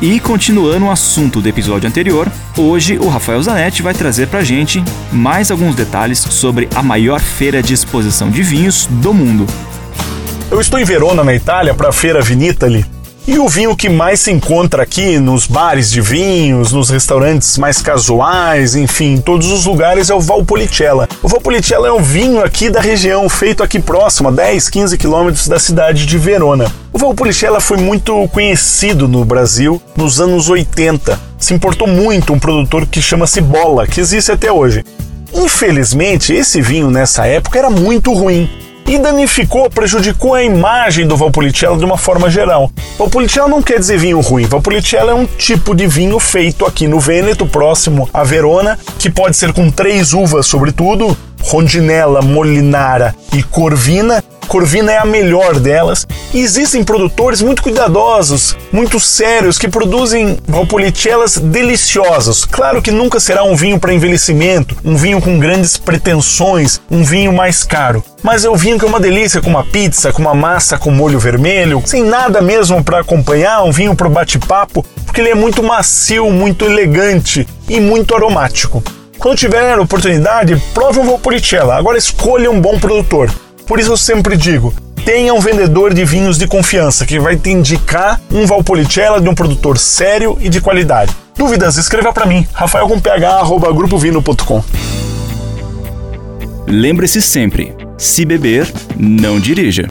E continuando o assunto do episódio anterior, hoje o Rafael Zanetti vai trazer pra gente mais alguns detalhes sobre a maior feira de exposição de vinhos do mundo. Eu estou em Verona, na Itália, para a Feira Vinitali. E o vinho que mais se encontra aqui nos bares de vinhos, nos restaurantes mais casuais, enfim, em todos os lugares é o Valpolicella. O Valpolicella é um vinho aqui da região, feito aqui próximo, a 10, 15 quilômetros da cidade de Verona. O Valpolicella foi muito conhecido no Brasil nos anos 80. Se importou muito um produtor que chama-se Bola, que existe até hoje. Infelizmente, esse vinho nessa época era muito ruim e danificou, prejudicou a imagem do Valpolicella de uma forma geral. Valpolicella não quer dizer vinho ruim, Valpolicella é um tipo de vinho feito aqui no Vêneto, próximo a Verona, que pode ser com três uvas, sobretudo, Rondinella, Molinara e Corvina, Corvina é a melhor delas. E existem produtores muito cuidadosos, muito sérios, que produzem valpolicellas deliciosas. Claro que nunca será um vinho para envelhecimento, um vinho com grandes pretensões, um vinho mais caro. Mas é um vinho que é uma delícia, com uma pizza, com uma massa com molho vermelho, sem nada mesmo para acompanhar, um vinho para bate-papo, porque ele é muito macio, muito elegante e muito aromático. Quando tiver oportunidade, prove um Valpolicella. Agora escolha um bom produtor. Por isso eu sempre digo, tenha um vendedor de vinhos de confiança que vai te indicar um Valpolicella de um produtor sério e de qualidade. Dúvidas? Escreva para mim, rafael.ph@grupovino.com. Lembre-se sempre, se beber, não dirija.